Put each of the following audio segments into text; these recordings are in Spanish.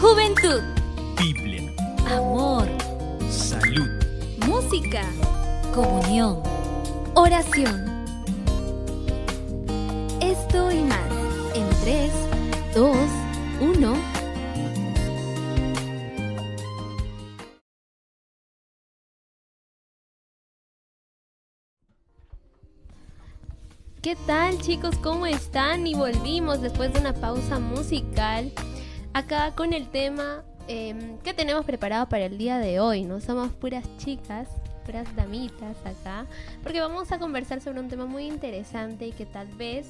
Juventud. Biblia. Amor. Salud. Música. Comunión. Oración. Esto y más en 3, 2, 1. ¿Qué tal chicos? ¿Cómo están? Y volvimos después de una pausa musical acá con el tema em, que tenemos preparado para el día de hoy. No somos puras chicas, puras damitas acá, porque vamos a conversar sobre un tema muy interesante y que tal vez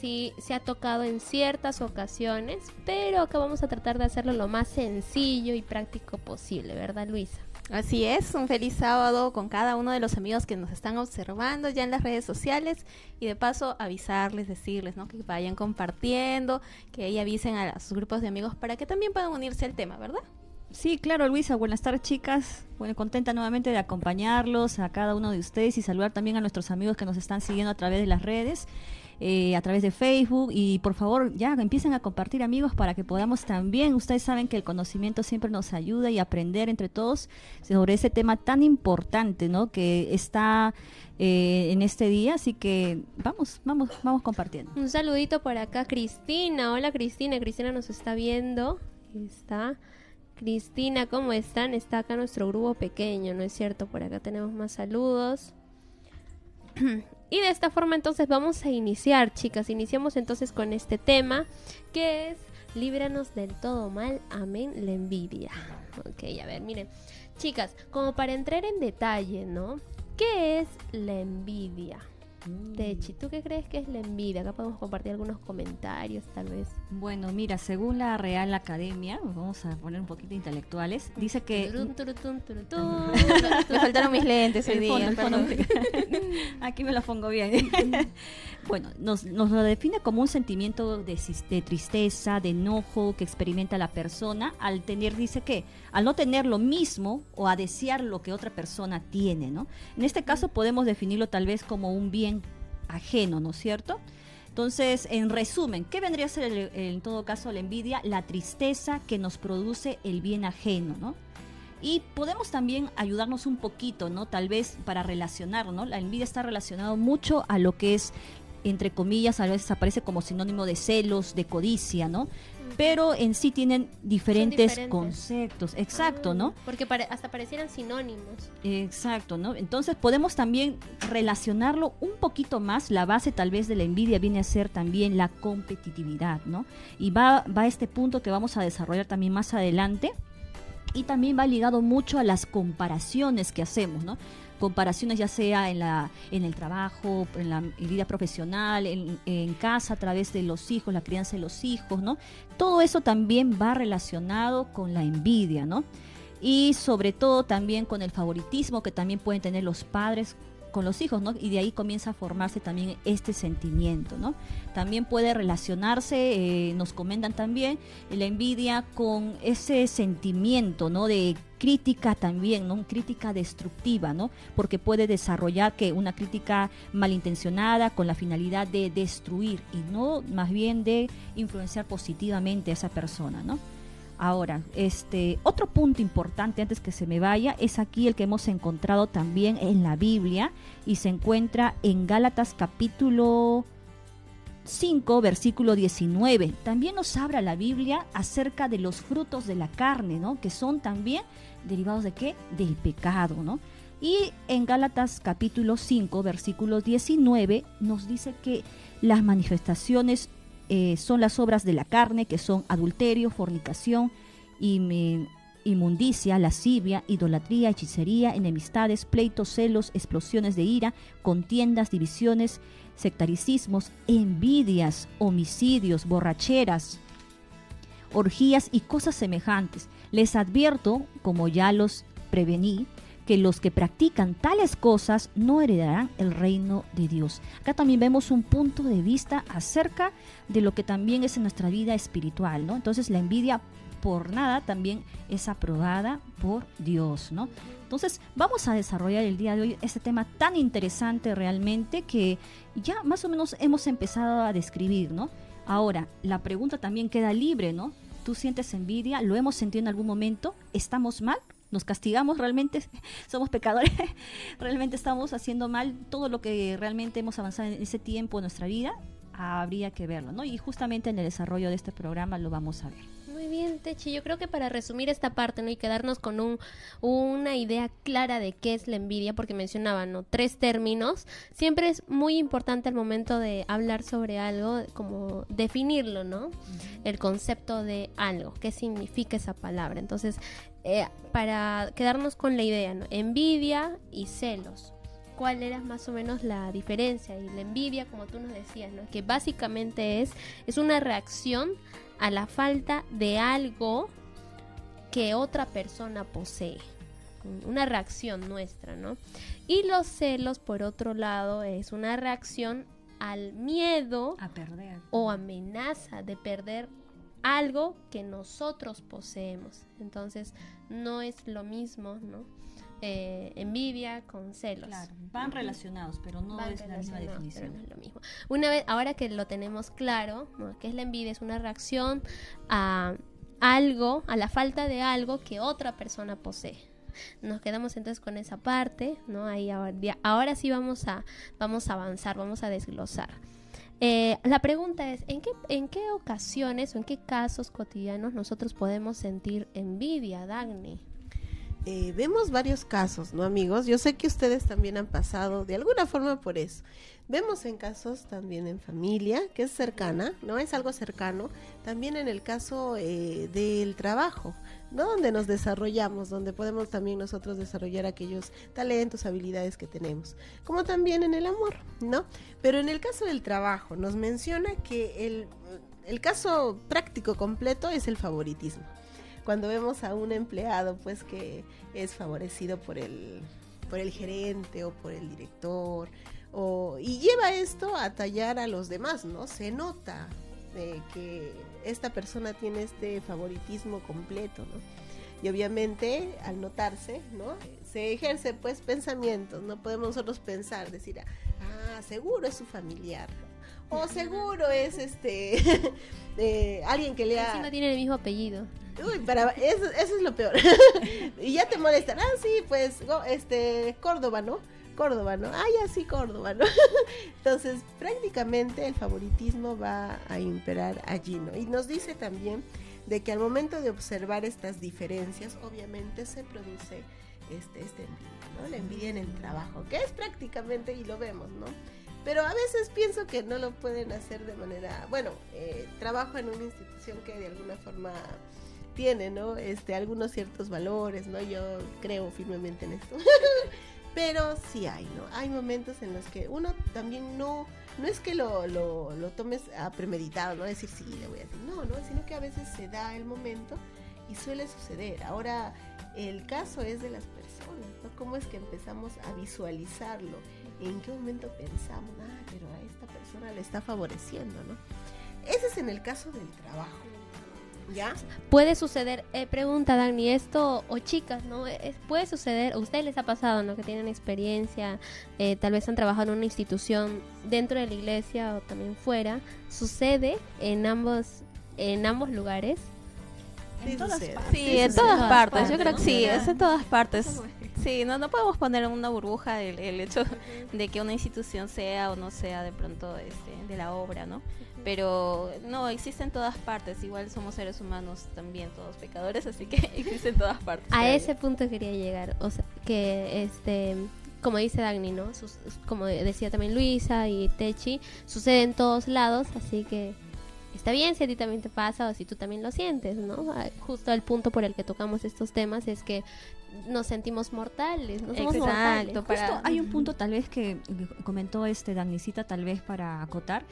sí se ha tocado en ciertas ocasiones, pero acá vamos a tratar de hacerlo lo más sencillo y práctico posible, ¿verdad Luisa? Así es, un feliz sábado con cada uno de los amigos que nos están observando ya en las redes sociales y de paso avisarles, decirles, ¿no? Que vayan compartiendo, que ahí avisen a sus grupos de amigos para que también puedan unirse al tema, ¿verdad? Sí, claro, Luisa. Buenas tardes, chicas. Bueno, contenta nuevamente de acompañarlos a cada uno de ustedes y saludar también a nuestros amigos que nos están siguiendo a través de las redes. Eh, a través de Facebook y por favor ya empiecen a compartir amigos para que podamos también, ustedes saben que el conocimiento siempre nos ayuda y aprender entre todos sobre ese tema tan importante, ¿no? Que está eh, en este día, así que vamos, vamos, vamos compartiendo. Un saludito por acá, Cristina. Hola Cristina, Cristina nos está viendo. Está. Cristina, ¿cómo están? Está acá nuestro grupo pequeño, ¿no es cierto? Por acá tenemos más saludos. Y de esta forma entonces vamos a iniciar, chicas. Iniciamos entonces con este tema que es líbranos del todo mal, amén, la envidia. Ok, a ver, miren. Chicas, como para entrar en detalle, ¿no? ¿Qué es la envidia? Techi, ¿tú qué crees que es la envidia? Acá podemos compartir algunos comentarios, tal vez. Bueno, mira, según la Real Academia, vamos a poner un poquito intelectuales, dice que... Me faltaron mis lentes hoy día. Aquí me la pongo bien. bueno, nos, lo define como un sentimiento de, tristeza, de enojo que experimenta la persona al tener, dice que, al no tener lo mismo o a desear lo que otra persona tiene, ¿no? En este caso podemos definirlo tal vez como un bien ajeno, ¿no es cierto? Entonces, en resumen, ¿qué vendría a ser el- en todo caso la envidia? La tristeza que nos produce el bien ajeno, ¿no? Y podemos también ayudarnos un poquito, ¿no? Tal vez para relacionar, ¿no? La envidia está relacionado mucho a lo que es, entre comillas, a veces aparece como sinónimo de celos, de codicia, ¿no? Pero en sí tienen diferentes, diferentes. conceptos, exacto, ¿no? Ah, Porque pare- hasta parecieran sinónimos. Exacto, ¿no? Entonces podemos también relacionarlo un poquito más. La base tal vez de la envidia viene a ser también la competitividad, ¿no? Y va, va a este punto que vamos a desarrollar también más adelante. Y también va ligado mucho a las comparaciones que hacemos, ¿no? Comparaciones ya sea en, la, en el trabajo, en la vida profesional, en, en casa, a través de los hijos, la crianza de los hijos, ¿no? Todo eso también va relacionado con la envidia, ¿no? y sobre todo también con el favoritismo que también pueden tener los padres con los hijos, ¿no? Y de ahí comienza a formarse también este sentimiento, ¿no? También puede relacionarse, eh, nos comentan también, la envidia con ese sentimiento, ¿no? De crítica también, ¿no? Crítica destructiva, ¿no? Porque puede desarrollar que una crítica malintencionada con la finalidad de destruir y no más bien de influenciar positivamente a esa persona, ¿no? Ahora, este otro punto importante antes que se me vaya es aquí el que hemos encontrado también en la Biblia y se encuentra en Gálatas capítulo 5, versículo 19. También nos habla la Biblia acerca de los frutos de la carne, ¿no? Que son también derivados de qué? Del pecado, ¿no? Y en Gálatas capítulo 5, versículo 19 nos dice que las manifestaciones eh, son las obras de la carne, que son adulterio, fornicación, inmundicia, lascivia, idolatría, hechicería, enemistades, pleitos, celos, explosiones de ira, contiendas, divisiones, sectaricismos, envidias, homicidios, borracheras, orgías y cosas semejantes. Les advierto, como ya los prevení, que los que practican tales cosas no heredarán el reino de Dios. Acá también vemos un punto de vista acerca de lo que también es en nuestra vida espiritual, ¿no? Entonces la envidia por nada también es aprobada por Dios, ¿no? Entonces vamos a desarrollar el día de hoy este tema tan interesante realmente que ya más o menos hemos empezado a describir, ¿no? Ahora, la pregunta también queda libre, ¿no? tú sientes envidia, lo hemos sentido en algún momento, estamos mal, nos castigamos realmente, somos pecadores, realmente estamos haciendo mal todo lo que realmente hemos avanzado en ese tiempo en nuestra vida, habría que verlo, ¿no? Y justamente en el desarrollo de este programa lo vamos a ver. Muy bien, Techi. Yo creo que para resumir esta parte, ¿no? Y quedarnos con un, una idea clara de qué es la envidia, porque mencionaban, ¿no? Tres términos. Siempre es muy importante al momento de hablar sobre algo, como definirlo, ¿no? El concepto de algo, qué significa esa palabra. Entonces, eh, para quedarnos con la idea, ¿no? Envidia y celos cuál era más o menos la diferencia y la envidia, como tú nos decías, ¿no? que básicamente es, es una reacción a la falta de algo que otra persona posee. Una reacción nuestra, ¿no? Y los celos, por otro lado, es una reacción al miedo A perder. o amenaza de perder algo que nosotros poseemos. Entonces, no es lo mismo, ¿no? Eh, envidia con celos. Claro, van relacionados, pero no Van es la misma definición. no es lo mismo. Una vez, ahora que lo tenemos claro, ¿no? que es la envidia, es una reacción a algo, a la falta de algo que otra persona posee. Nos quedamos entonces con esa parte, ¿no? Ahí ahora, ahora sí vamos a, vamos a avanzar, vamos a desglosar. Eh, la pregunta es, ¿en qué, ¿en qué ocasiones o en qué casos cotidianos nosotros podemos sentir envidia, Dagny? Eh, vemos varios casos, ¿no, amigos? Yo sé que ustedes también han pasado de alguna forma por eso. Vemos en casos también en familia, que es cercana, ¿no? Es algo cercano. También en el caso eh, del trabajo, ¿no? Donde nos desarrollamos, donde podemos también nosotros desarrollar aquellos talentos, habilidades que tenemos. Como también en el amor, ¿no? Pero en el caso del trabajo, nos menciona que el, el caso práctico completo es el favoritismo cuando vemos a un empleado pues que es favorecido por el por el gerente o por el director o y lleva esto a tallar a los demás no se nota eh, que esta persona tiene este favoritismo completo no y obviamente al notarse no se ejerce pues pensamientos no podemos nosotros pensar decir ah seguro es su familiar o seguro es este eh, alguien que le ha no tienen el mismo apellido. Uy, para eso, eso es lo peor. y ya te molestan. Ah, sí, pues, este, Córdoba, ¿no? Córdoba, ¿no? Ah, ya sí, Córdoba, ¿no? Entonces, prácticamente el favoritismo va a imperar allí, ¿no? Y nos dice también de que al momento de observar estas diferencias, obviamente se produce este, este envidia, ¿no? La envidia en el trabajo, que es prácticamente, y lo vemos, ¿no? Pero a veces pienso que no lo pueden hacer de manera, bueno, eh, trabajo en una institución que de alguna forma tiene, ¿no? Este, algunos ciertos valores, ¿no? Yo creo firmemente en esto. Pero sí hay, ¿no? Hay momentos en los que uno también no, no es que lo, lo, lo tomes premeditado, ¿no? Decir, sí, le voy a decir, no, ¿no? Sino que a veces se da el momento y suele suceder. Ahora, el caso es de las personas, ¿no? ¿Cómo es que empezamos a visualizarlo? ¿En qué momento pensamos, ah, pero a esta persona le está favoreciendo, ¿no? Ese es en el caso del trabajo. ¿Ya? Puede suceder, eh, pregunta Dani, esto, o chicas, ¿no? Es- puede suceder, a ustedes les ha pasado, ¿no? Que tienen experiencia, eh, tal vez han trabajado en una institución dentro de la iglesia o también fuera. ¿Sucede en ambos, en ambos lugares? Sí En todas partes. Sí, en sucede. todas partes. Yo creo ¿no? que sí, es en todas partes. Sí, no, no podemos poner en una burbuja el, el hecho de que una institución sea o no sea de pronto este, de la obra, ¿no? Pero no, existe en todas partes. Igual somos seres humanos también, todos pecadores, así que existe en todas partes. A ese punto quería llegar, o sea, que este, como dice Dagny, ¿no? Sus- como decía también Luisa y Techi, sucede en todos lados, así que está bien si a ti también te pasa o si tú también lo sientes, ¿no? Justo el punto por el que tocamos estos temas es que nos sentimos mortales, no somos mortales. Exacto, Justo para- hay un punto tal vez que comentó este Dagnicita tal vez para acotar.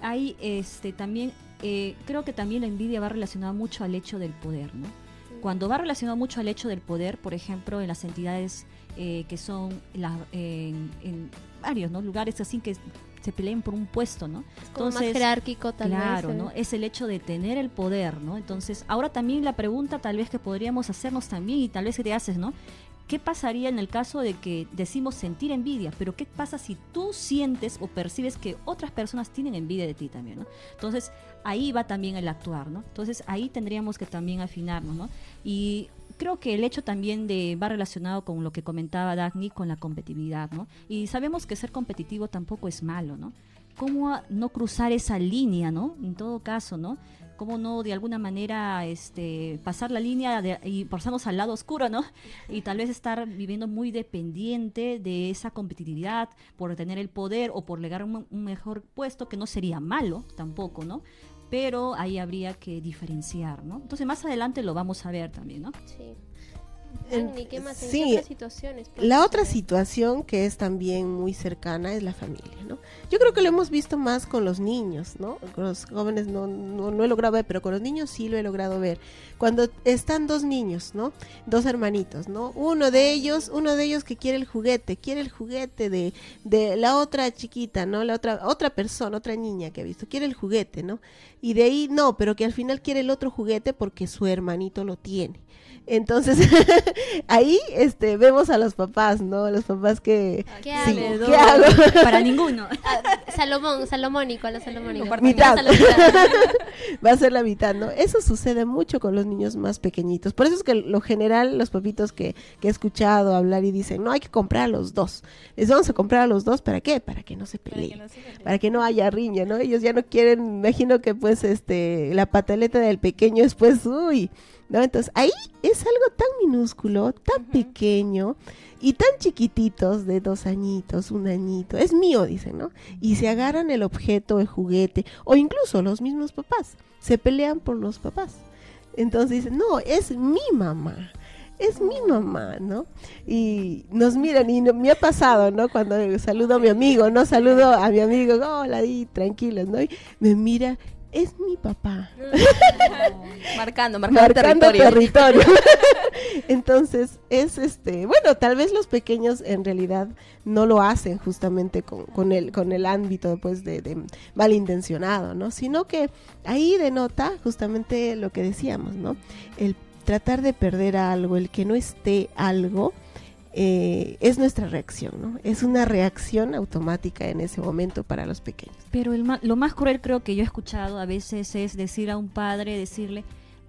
Hay este también eh, creo que también la envidia va relacionada mucho al hecho del poder, ¿no? Cuando va relacionado mucho al hecho del poder, por ejemplo, en las entidades eh, que son la- en, en varios ¿no? lugares así que se peleen por un puesto, ¿no? como más jerárquico tal claro, vez. ¿eh? ¿no? Es el hecho de tener el poder, ¿no? Entonces, ahora también la pregunta tal vez que podríamos hacernos también y tal vez que te haces, ¿no? ¿Qué pasaría en el caso de que decimos sentir envidia? Pero ¿qué pasa si tú sientes o percibes que otras personas tienen envidia de ti también, ¿no? Entonces, ahí va también el actuar, ¿no? Entonces, ahí tendríamos que también afinarnos, ¿no? Y creo que el hecho también de va relacionado con lo que comentaba Dagny con la competitividad, ¿no? Y sabemos que ser competitivo tampoco es malo, ¿no? ¿Cómo no cruzar esa línea, ¿no? En todo caso, ¿no? Cómo no de alguna manera este pasar la línea de, y pasarnos al lado oscuro, ¿no? Y tal vez estar viviendo muy dependiente de esa competitividad por tener el poder o por legar un, un mejor puesto, que no sería malo tampoco, ¿no? Pero ahí habría que diferenciar, ¿no? Entonces más adelante lo vamos a ver también, ¿no? Sí. En- Agni, ¿qué más? ¿En sí, qué otras situaciones? La otra situación que es también muy cercana es la familia, ¿no? Yo creo que lo hemos visto más con los niños, ¿no? Con los jóvenes no, no, no he logrado ver, pero con los niños sí lo he logrado ver. Cuando están dos niños, ¿no? Dos hermanitos, ¿no? Uno de ellos, uno de ellos que quiere el juguete, quiere el juguete de, de la otra chiquita, ¿no? La otra, otra persona, otra niña que ha visto, quiere el juguete, ¿no? Y de ahí no, pero que al final quiere el otro juguete porque su hermanito lo tiene. Entonces, ahí este vemos a los papás, ¿no? Los papás que ¿Qué sí, hago? ¿qué hago? Para ninguno. Ah, Salomón, Salomónico, a la Salomónica. Mitad. Va a ser la mitad, ¿no? Eso sucede mucho con los niños más pequeñitos. Por eso es que lo general los papitos que, que he escuchado hablar y dicen, no, hay que comprar a los dos. Les vamos a comprar a los dos, ¿para qué? Para que no se peleen. Para que no haya riña, ¿no? Ellos ya no quieren, imagino que pues este, la pataleta del pequeño después, uy, ¿no? Entonces ahí es algo tan minúsculo, tan pequeño y tan chiquititos de dos añitos, un añito, es mío, dicen, ¿no? Y se agarran el objeto, el juguete, o incluso los mismos papás, se pelean por los papás. Entonces dicen, no, es mi mamá. Es mi mamá, ¿no? Y nos miran y no- me ha pasado, ¿no? Cuando saludo a mi amigo, ¿no? Saludo a mi amigo, hola, y tranquilos, ¿no? Y me mira, es mi papá. Marcando, marcando, marcando territorio. territorio. Entonces, es este, bueno, tal vez los pequeños en realidad no lo hacen justamente con, con el, con el ámbito pues de, de malintencionado, ¿no? Sino que ahí denota justamente lo que decíamos, ¿no? El tratar de perder algo, el que no esté algo, eh, es nuestra reacción, ¿no? Es una reacción automática en ese momento para los pequeños. Pero el ma- lo más cruel creo que yo he escuchado a veces es decir a un padre, decirle,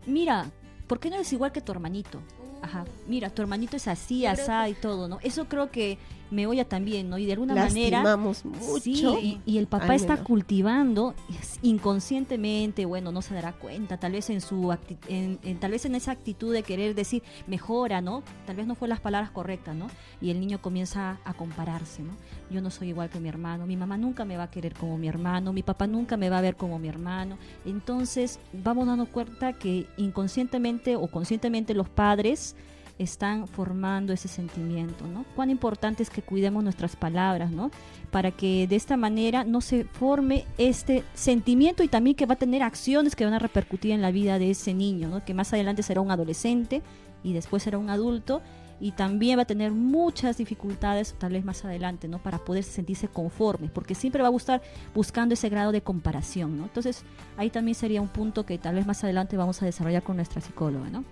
mira, ¿por qué no eres igual que tu hermanito? Ajá, mira, tu hermanito es así, asá y todo, ¿no? Eso creo que me oye también, ¿no? Y de alguna manera... Lastimamos mucho. Sí, y, y el papá está cultivando inconscientemente, bueno, no se dará cuenta, tal vez en su acti- en, en- tal vez en esa actitud de querer decir mejora, ¿no? Tal vez no fue las palabras correctas, ¿no? Y el niño comienza a compararse, ¿no? Yo no soy igual que mi hermano, mi mamá nunca me va a querer como mi hermano, mi papá nunca me va a ver como mi hermano. Entonces, vamos dando cuenta que inconscientemente o conscientemente los padres están formando ese sentimiento, ¿no? Cuán importante es que cuidemos nuestras palabras, ¿no? Para que de esta manera no se forme este sentimiento y también que va a tener acciones que van a repercutir en la vida de ese niño, ¿no? Que más adelante será un adolescente y después será un adulto y también va a tener muchas dificultades tal vez más adelante, ¿no? Para poder sentirse conforme, porque siempre va a gustar buscando ese grado de comparación, ¿no? Entonces, ahí también sería un punto que tal vez más adelante vamos a desarrollar con nuestra psicóloga, ¿no?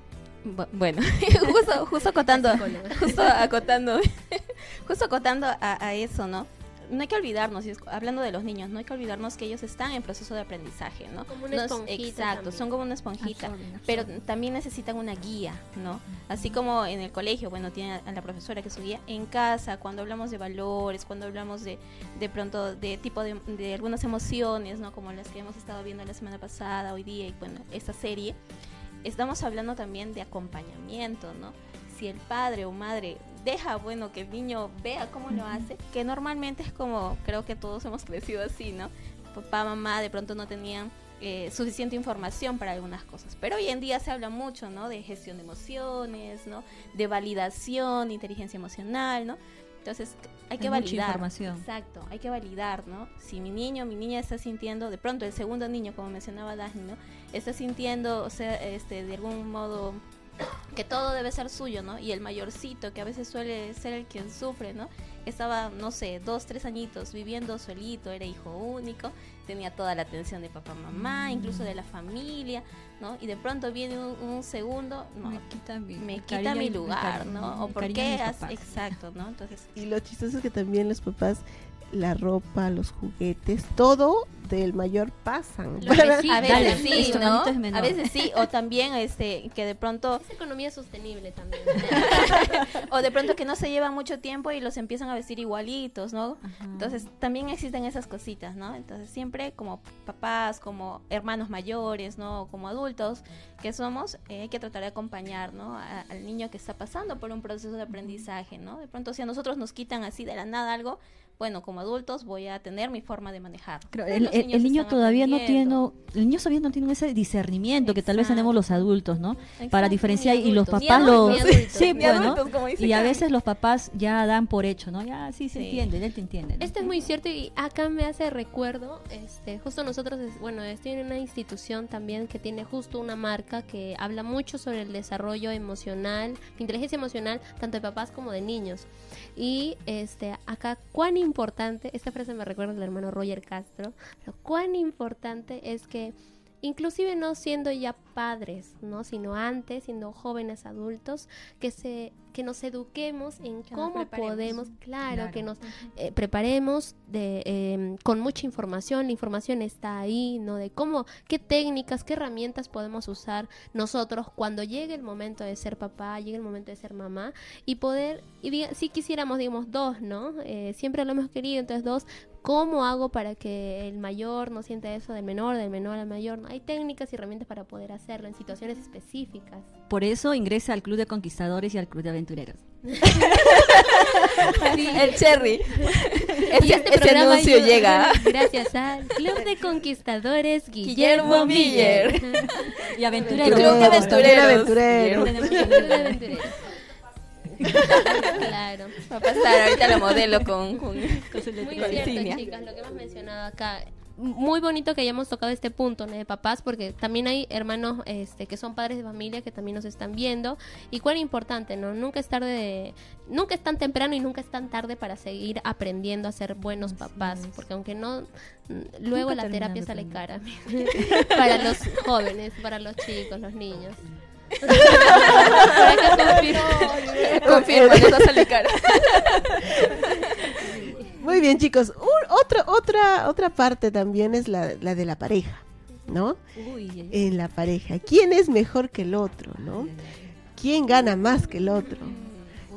Bu- Bueno, justo, justo acotando, justo acotando, justo acotando a, a eso, ¿no? No hay que olvidarnos, hablando de los niños, no hay que olvidarnos que ellos están en proceso de aprendizaje, ¿no? Como una esponjita exacto, también. son como una esponjita, pero también necesitan una guía, ¿no? Así como en el colegio, bueno, tiene a la profesora que es su guía, en casa, cuando hablamos de valores, cuando hablamos de, de pronto de tipo de, de algunas emociones, ¿no? Como las que hemos estado viendo la semana pasada, hoy día y bueno, esta serie, estamos hablando también de acompañamiento, ¿no? Si el padre o madre deja, bueno, que el niño vea cómo lo hace, que normalmente es como, creo que todos hemos crecido así, ¿no? Papá, mamá de pronto no tenían eh, suficiente información para algunas cosas. Pero hoy en día se habla mucho, ¿no? De gestión de emociones, ¿no? De validación, inteligencia emocional, ¿no? Entonces hay que Hay mucha validar. información. Exacto, hay que validar, ¿no? Si mi niño, mi niña está sintiendo, de pronto el segundo niño, como mencionaba Dagny, ¿no? Está sintiendo, o sea, este, de algún modo que todo debe ser suyo, ¿no? Y el mayorcito, que a veces suele ser el quien sufre, ¿no? estaba, no sé, dos, tres añitos viviendo solito, era hijo único, tenía toda la atención de papá, mamá, incluso de la familia, ¿no? Y de pronto viene un, un segundo, no, me quita mi, me quita mi lugar, cariño, ¿no? O por qué has- exacto, ¿no? Entonces, Y lo chistoso es que también los papás, la ropa, los juguetes, todo del mayor pasan. A dale, veces sí, o también este que de pronto Es economía sostenible también. o de pronto que no se llevan mucho tiempo y los empiezan a vestir igualitos, ¿no? Ajá. Entonces también existen esas cositas, ¿no? Entonces siempre como papás, como hermanos mayores, ¿no? Como adultos que somos, eh, hay que tratar de acompañar, ¿no? A- al niño que está pasando por un proceso de aprendizaje, ¿no? De pronto si a nosotros nos quitan así de la nada algo, bueno, como adultos voy a tener mi forma de manejar. El, los el- niños el niño todavía no tiene, el niño todavía no tiene ese discernimiento que tal vez tenemos los adultos, ¿no? Exacto, Para diferenciar y los papás lo, adultos, ni adultos. sí, Ni pues, ¿no? adultos, como dice Y a veces los papás ya dan por hecho, ¿no? Ya sí se Sí. entiende, él te entiende. ¿no? Esto es muy cierto y acá me hace recuerdo, este, justo nosotros, es- bueno, estoy en una institución también que tiene justo una marca que habla mucho sobre el desarrollo emocional, inteligencia emocional, tanto de papás como de niños. Y este, acá cuán importante, esta frase me recuerda al hermano Roger Castro, pero cuán importante es que inclusive no siendo ya padres, ¿no? sino antes, siendo jóvenes adultos, que se que nos eduquemos en Que cómo podemos, claro, Claro. que nos eh, preparemos de, eh, con mucha información, la información está ahí, ¿no? De cómo, qué técnicas, qué herramientas podemos usar nosotros cuando llegue el momento de ser papá, llegue el momento de ser mamá y poder, y diga- si quisiéramos, digamos, dos, ¿no? Eh, siempre lo hemos querido, entonces dos, ¿cómo hago para que el mayor no sienta eso del menor, del menor al mayor? ¿no? Hay técnicas y herramientas para poder hacerlo en situaciones específicas. Por eso ingresa al Club de Conquistadores y al Club de Aventureros. El cherry. Ese, este ese anuncio llega llega. gracias al Club de Conquistadores Guillermo, Guillermo Miller. Miller. Y El Aventureros. Club de aventureros. Club de Aventureros. Claro. Va a pasar ahorita la modelo con, con, Muy con cierto, chicas, lo que hemos mencionado acá. Muy bonito que hayamos tocado este punto ¿no? de papás, porque también hay hermanos este, que son padres de familia que también nos están viendo. Y cuán importante, ¿no? Nunca es tarde, de- nunca es tan temprano y nunca es tan tarde para seguir aprendiendo a ser buenos Así papás, es. porque aunque no, mm, luego Nunca la terapia sale cara para los jóvenes, para los chicos, los niños. Confirmo, les va a salir cara. Muy bien, chicos. Un- otra, otra, otra parte también es la, la de la pareja, ¿no? Uy. En la pareja. ¿Quién es mejor que el otro, no? ¿Quién gana más que el otro?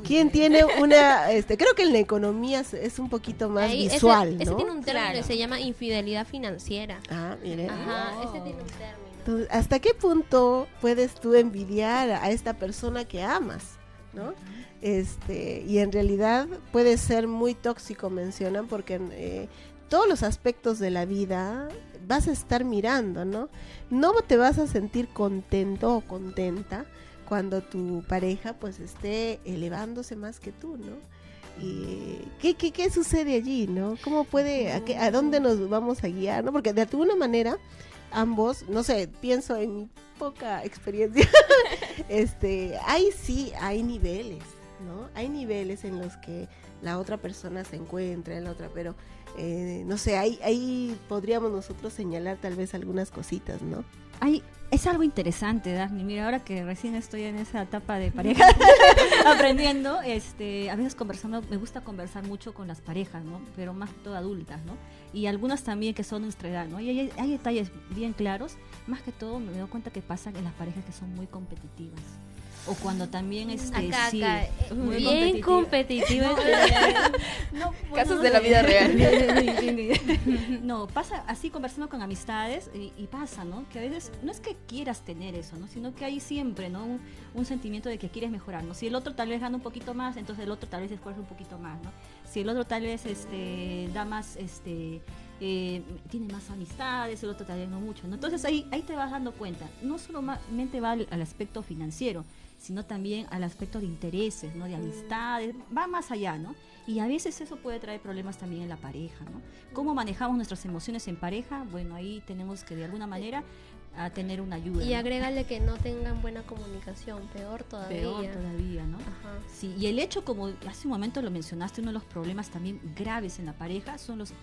¿Quién tiene una, este, creo que en la economía es- un poquito más Ahí, ese- visual, ese, ¿no? tiene un término Claro. que se llama infidelidad financiera. Ah, mire. Ajá, ese tiene un término. ¿Hasta qué punto puedes tú envidiar a esta persona que amas, no? Este, y en realidad puede ser muy tóxico, mencionan, porque eh, todos los aspectos de la vida vas a estar mirando, ¿no? No te vas a sentir contento o contenta cuando tu pareja pues esté elevándose más que tú, ¿no? Y ¿qué, qué, qué sucede allí, no? ¿Cómo puede, a, qué- a dónde nos vamos a guiar, no? Porque de alguna manera ambos, no sé, pienso en mi poca experiencia, este, ahí sí hay niveles, ¿no? Hay niveles en los que la otra persona se encuentra, en la otra, pero eh, no sé, ahí, ahí podríamos nosotros señalar tal vez algunas cositas, ¿no? Ay, es algo interesante, Daphne. Mira, ahora que recién estoy en esa etapa de pareja, aprendiendo, este, a veces conversando, me gusta conversar mucho con las parejas, ¿no? Pero más que todo adultas, ¿no? Y algunas también que son nuestra edad, ¿no? Y hay, hay detalles bien claros. Más que todo me doy cuenta que pasan en las parejas que son muy competitivas. O cuando también, este, Acá, sí, acá, eh, muy bien competitivo. No, Casos de la vida real. No, pasa así conversando con amistades y, y pasa, ¿no? Que a veces no es que quieras tener eso, ¿no? Sino que hay siempre, ¿no? Un, un sentimiento de que quieres mejorar, ¿no? Si el otro tal vez gana un poquito más, entonces el otro tal vez esfuerza un poquito más, ¿no? Si el otro tal vez este, da más, este, eh, tiene más amistades, el otro tal vez no mucho, ¿no? Entonces ahí, ahí te vas dando cuenta. No solamente va al, al aspecto financiero, sino también al aspecto de intereses, ¿no? De amistades, va más allá, ¿no? Y a veces eso puede traer problemas también en la pareja, ¿no? ¿Cómo manejamos nuestras emociones en pareja? Bueno, ahí tenemos que de alguna manera a tener una ayuda. Y ¿no? agrégale que no tengan buena comunicación, peor todavía. Peor todavía, ¿no? Ajá. Sí, y el hecho, como hace un momento lo mencionaste, uno de los problemas también graves en la pareja son los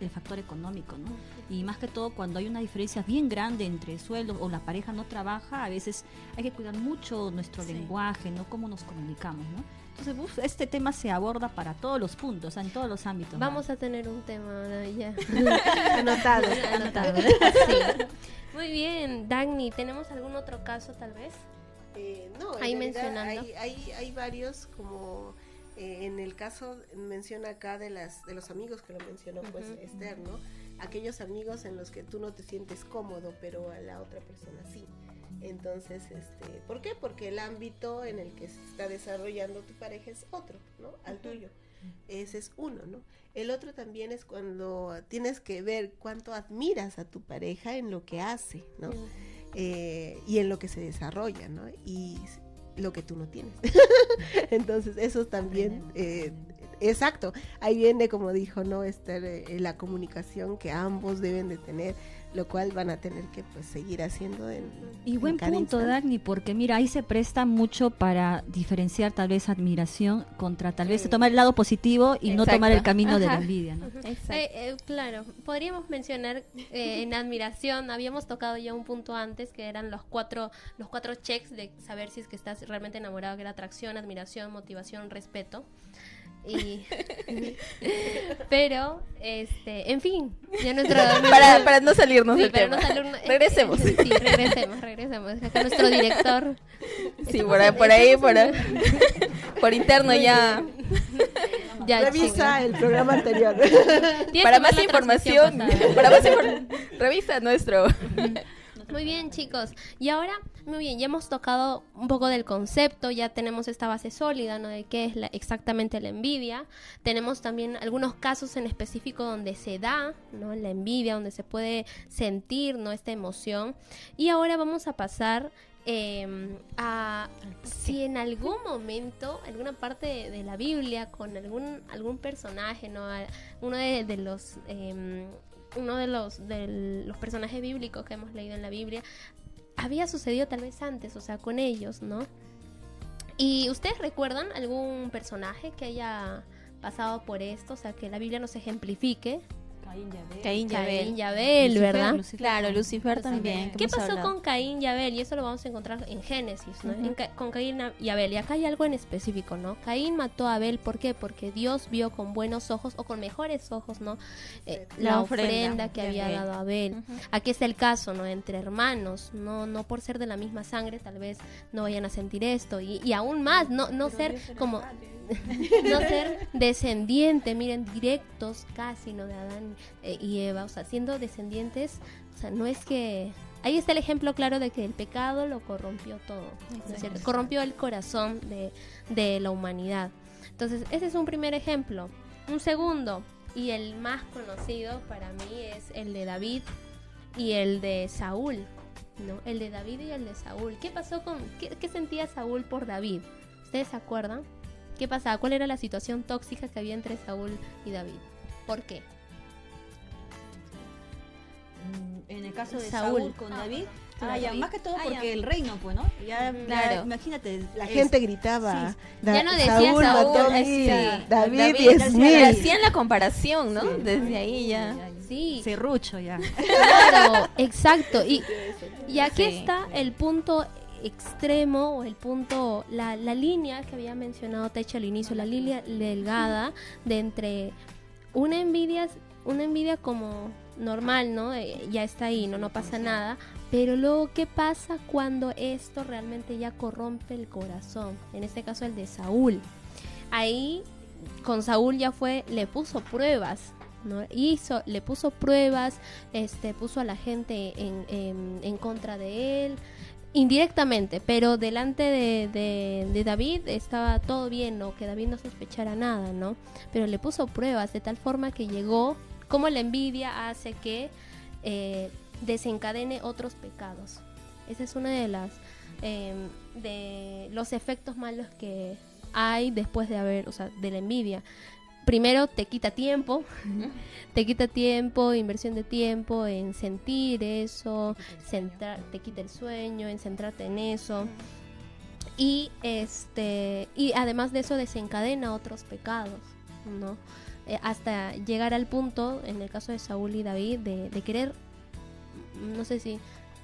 el factor económico, ¿no? Y más que todo cuando hay una diferencia bien grande entre sueldos o la pareja no trabaja, a veces hay que cuidar mucho nuestro lenguaje, ¿no? Cómo nos comunicamos, ¿no? Entonces, uf, este tema se aborda para todos los puntos, o sea, en todos los ámbitos. Vamos a tener un tema ¿no? ya. Anotado. Anotado. Sí. Muy bien, Dagny, ¿tenemos algún otro caso tal vez? Eh, no, en Ahí realidad mencionando. Hay, hay, hay varios, como eh, en el caso menciona acá de las de los amigos que lo mencionó pues Ujú. Esther, ¿no? Aquellos amigos en los que tú no te sientes cómodo, pero a la otra persona sí. Entonces, este, ¿por qué? Porque el ámbito en el que se está desarrollando tu pareja es otro, ¿no? Al tuyo. Ese es uno, ¿no? El otro también es cuando tienes que ver cuánto admiras a tu pareja en lo que hace, ¿no? Eh, y en lo que se desarrolla, ¿no? Y lo que tú no tienes. Entonces, eso también, eh, exacto, ahí viene, como dijo, ¿no? Esther, eh, la comunicación que ambos deben de tener, lo cual van a tener que, pues, seguir haciendo en, Y en buen cada punto, instante. Dagny, porque mira, ahí se presta mucho para diferenciar tal vez admiración contra tal vez tomar el lado positivo y no tomar el camino de la envidia, ¿no? Exacto. Eh, eh, claro, podríamos mencionar eh, en admiración, habíamos tocado ya un punto antes que eran los cuatro, los cuatro checks de saber si es que estás realmente enamorado, que era atracción, admiración, motivación, respeto. Y pero este, en fin, ya nuestro para, para no salirnos Sí, del para tema. no salirnos- eh, Regresemos. Sí, regresemos, regresemos. Acá nuestro director. Sí, por ahí, en- por ahí, por, interno ya. Ya, Revisa el programa anterior. Para que ver más información, para más información, revisa nuestro. Muy bien, chicos. Y ahora, muy bien, ya hemos tocado un poco del concepto, ya tenemos esta base sólida, ¿no? De qué es la- exactamente la envidia. Tenemos también algunos casos en específico donde se da, ¿no? La envidia, donde se puede sentir, ¿no? Esta emoción. Y ahora vamos a pasar eh, a si en algún momento, alguna parte de, la Biblia, con algún algún personaje, ¿no? Uno de, de los em, uno de los de los personajes bíblicos que hemos leído en la Biblia había sucedido tal vez antes, o sea, con ellos, ¿no? ¿Y ustedes recuerdan algún personaje que haya pasado por esto? O sea, que la Biblia nos ejemplifique. Caín y Abel. Caín y Abel, ¿verdad? Claro, Lucifer también. ¿Qué pasó hablado. con Caín y Abel? Y eso lo vamos a encontrar en Génesis, ¿no? En Ca- con Caín y Abel. Y acá hay algo en específico, ¿no? Caín mató a Abel, ¿por qué? Porque Dios vio con buenos ojos o con mejores ojos, ¿no? Eh, la, La ofrenda, ofrenda que había Abel. dado Abel. Ujú. Aquí está el caso, ¿no? Entre hermanos, no, no por ser de la misma sangre, tal vez no vayan a sentir esto. Y, y aún más, no, no ser como no ser descendiente, miren, directos casi, ¿no? De Adán eh, y Eva, o sea, siendo descendientes, o sea, no es que... Ahí está el ejemplo claro de que el pecado lo corrompió todo, ¿no es cierto? Corrompió el corazón de, de la humanidad. Entonces, ese es un primer ejemplo. Un segundo, y el más conocido para mí es el de David y el de Saúl, ¿no? El de David y el de Saúl. ¿Qué pasó con... ¿Qué, qué sentía Saúl por David? ¿Ustedes se acuerdan? ¿Qué pasaba? ¿Cuál era la situación tóxica que había entre Saúl y David? ¿Por qué? Mm, En el caso de Saúl. Saúl, con David, Claro. ah, ya, más que todo Ah, porque ya. el reino, pues, ¿no? Ya, Claro. imagínate. La es- gente gritaba. sí. Da- Ya no decía Saúl Saúl, mató así, mil, sí. David, David diez decía mil. Hacían la comparación, ¿no? Desde ahí ya. Sí, Serrucho ya. claro, exacto. Y, y aquí Sí. está el punto extremo o el punto, la, la línea que había mencionado Techa al inicio, la línea delgada de entre una envidia, una envidia como normal, ¿no? Eh, ya está ahí, no, no pasa nada. Pero luego, ¿qué pasa cuando esto realmente ya corrompe el corazón? En este caso, el de Saúl. Ahí, con Saúl ya fue, le puso pruebas, ¿no? Hizo, le puso pruebas, este, puso a la gente en, en, en contra de él, indirectamente, pero delante de, de- David estaba todo bien, ¿no? Que David no sospechara nada, ¿no? Pero le puso pruebas de tal forma que llegó, como la envidia hace que eh, desencadene otros pecados. Esa es una de las eh, de los efectos malos que hay después de haber, o sea, de la envidia. Primero te quita tiempo, te quita tiempo, inversión de tiempo en sentir eso, centrar, te quita el sueño, en centrarte en eso. Y este y además de eso desencadena otros pecados, ¿no? Eh, hasta llegar al punto, en el caso de Saúl y David, de, de querer, no sé si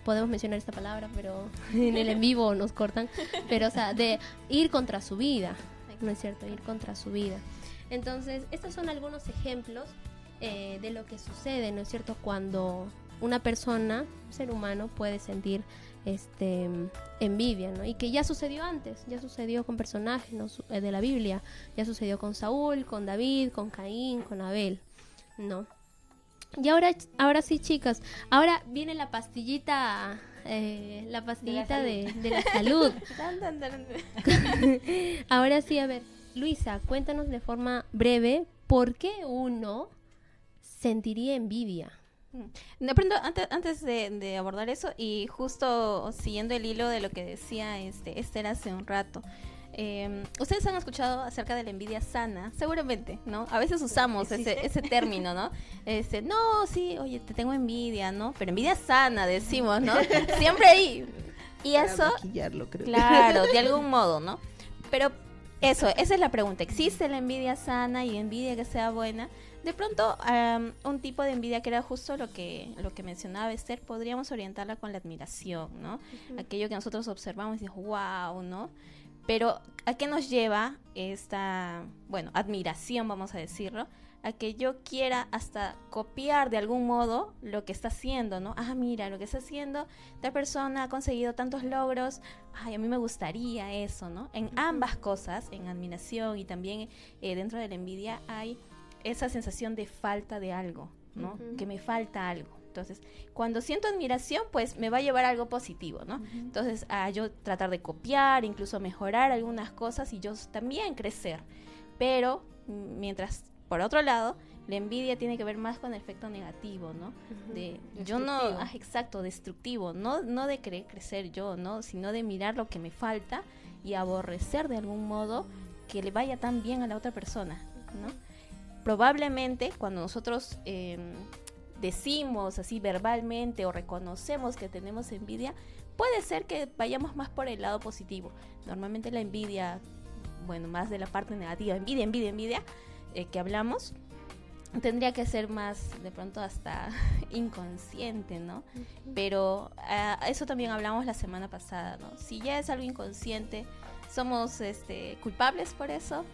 podemos mencionar esta palabra, pero en el en vivo nos cortan, pero o sea, de ir contra su vida, ¿no es cierto? Ir contra su vida. Entonces, estos son algunos ejemplos eh, de lo que sucede, ¿no es cierto? Cuando una persona, un ser humano, puede sentir este envidia, ¿no? Y que ya sucedió antes, ya sucedió con personajes eh, de la Biblia, ya sucedió con Saúl, con David, con Caín, con Abel, ¿no? Y ahora, ahora sí, chicas, ahora viene la pastillita, eh, la pastillita de, de la salud. Tan, tan, tan. Ahora sí, a ver, Luisa, cuéntanos de forma breve por qué uno sentiría envidia. Mm. De pronto, antes, antes de, de abordar eso, y justo siguiendo el hilo de lo que decía este Esther hace un rato, eh, ustedes han escuchado acerca de la envidia sana, seguramente, ¿no? A veces usamos ese, ese término, ¿no? Este, no, sí, oye, te tengo envidia, ¿no? Pero envidia sana, decimos, ¿no? Siempre ahí. Y Para eso, maquillarlo, creo. Claro, de algún modo, ¿no? Pero eso, esa es la pregunta. ¿Existe la envidia sana y envidia que sea buena? De pronto, un tipo de envidia que era justo lo que, lo que mencionaba Esther, podríamos orientarla con la admiración, ¿no? Aquello que nosotros observamos y decimos, wow, ¿no? Pero, ¿a qué nos lleva esta, bueno, admiración, vamos a decirlo? A que yo quiera hasta copiar de algún modo lo que está haciendo, ¿no? Ah, mira, lo que está haciendo, esta persona ha conseguido tantos logros, ay, a mí me gustaría eso, ¿no? En ambas cosas, en admiración y también eh, dentro de la envidia, hay esa sensación de falta de algo, ¿no? Que me falta algo. Entonces, cuando siento admiración, pues me va a llevar a algo positivo, ¿no? Entonces, a yo tratar de copiar, incluso mejorar algunas cosas y yo también crecer. Pero, mientras, por otro lado, la envidia tiene que ver más con el efecto negativo, ¿no? De yo no, ah, exacto, destructivo, no, no de querer crecer yo, ¿no? Sino de mirar lo que me falta y aborrecer de algún modo que le vaya tan bien a la otra persona, ¿no? Probablemente cuando nosotros eh, decimos así verbalmente o reconocemos que tenemos envidia, puede ser que vayamos más por el lado positivo. Normalmente la envidia, bueno, más de la parte negativa, envidia, envidia, envidia, eh, que hablamos, tendría que ser más de pronto hasta inconsciente, ¿no? Pero ah, eso también hablamos la semana pasada, ¿no? Si ya es algo inconsciente, somos este, culpables por eso.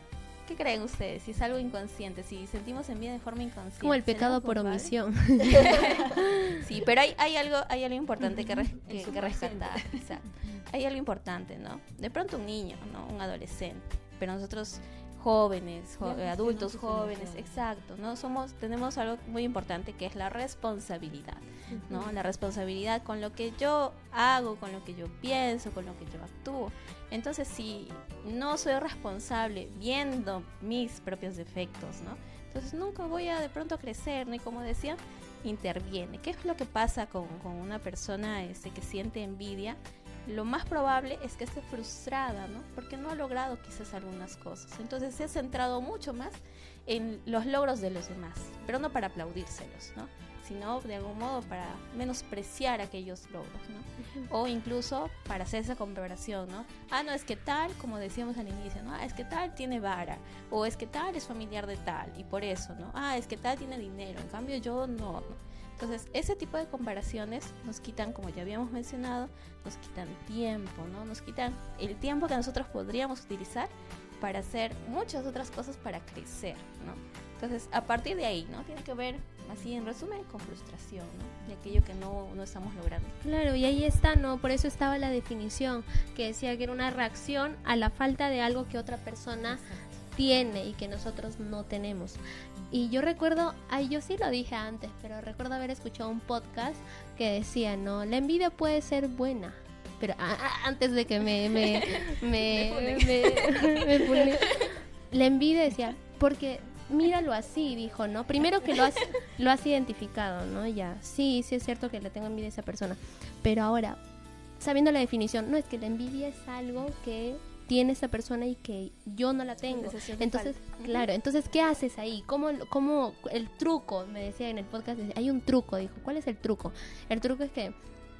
¿Qué creen ustedes? Si es algo inconsciente, si sentimos envidia de forma inconsciente. Como el pecado ¿seremos por omisión. Sí, pero hay, hay algo hay algo importante que, res- que- que rescatar. Hay algo importante, ¿no? De pronto un niño, ¿no? Un adolescente, pero nosotros jóvenes, jo- Ya adultos jóvenes, exacto, ¿no? Somos tenemos algo muy importante que es la responsabilidad, ¿no? La responsabilidad con lo que yo hago, con lo que yo pienso, con lo que yo actúo. Entonces, si no soy responsable viendo mis propios defectos, ¿no? Entonces nunca voy a de pronto crecer, ¿no? Y como decía, interviene. ¿Qué es lo que pasa con, con una persona este, que siente envidia? Lo más probable es que esté frustrada, ¿no? Porque no ha logrado quizás algunas cosas. Entonces se ha centrado mucho más en los logros de los demás, pero no para aplaudírselos, ¿no? Sino de algún modo para menospreciar aquellos logros, ¿no? O incluso para hacer esa comparación, ¿no? Ah, no, es que tal, como decíamos al inicio, ¿no? Ah, es que tal tiene vara, o es que tal es familiar de tal, y por eso, ¿no? Ah, es que tal tiene dinero, en cambio yo no, ¿no? Entonces, ese tipo de comparaciones nos quitan, como ya habíamos mencionado, nos quitan tiempo, ¿no? Nos quitan el tiempo que nosotros podríamos utilizar para hacer muchas otras cosas para crecer, ¿no? Entonces, a partir de ahí, ¿no? Tiene que ver, así en resumen, con frustración, ¿no? De aquello que no, no estamos logrando. Claro, y ahí está, ¿no? Por eso estaba la definición, que decía que era una reacción a la falta de algo que otra persona tiene y que nosotros no tenemos. Y yo recuerdo, ay, yo sí lo dije antes, pero recuerdo haber escuchado un podcast que decía, ¿no? La envidia puede ser buena. Pero a- antes de que me me me, me, me la envidia decía, porque míralo así, dijo, ¿no? Primero que lo has lo has identificado, ¿no? Ya, sí, sí es cierto que le tengo envidia a esa persona, pero ahora sabiendo la definición, no es que la envidia es algo que tiene esa persona y que yo no la tengo. Entonces, claro, entonces, ¿qué haces ahí? ¿Cómo, ¿Cómo el truco? Me decía en el podcast, hay un truco, dijo, ¿cuál es el truco? El truco es que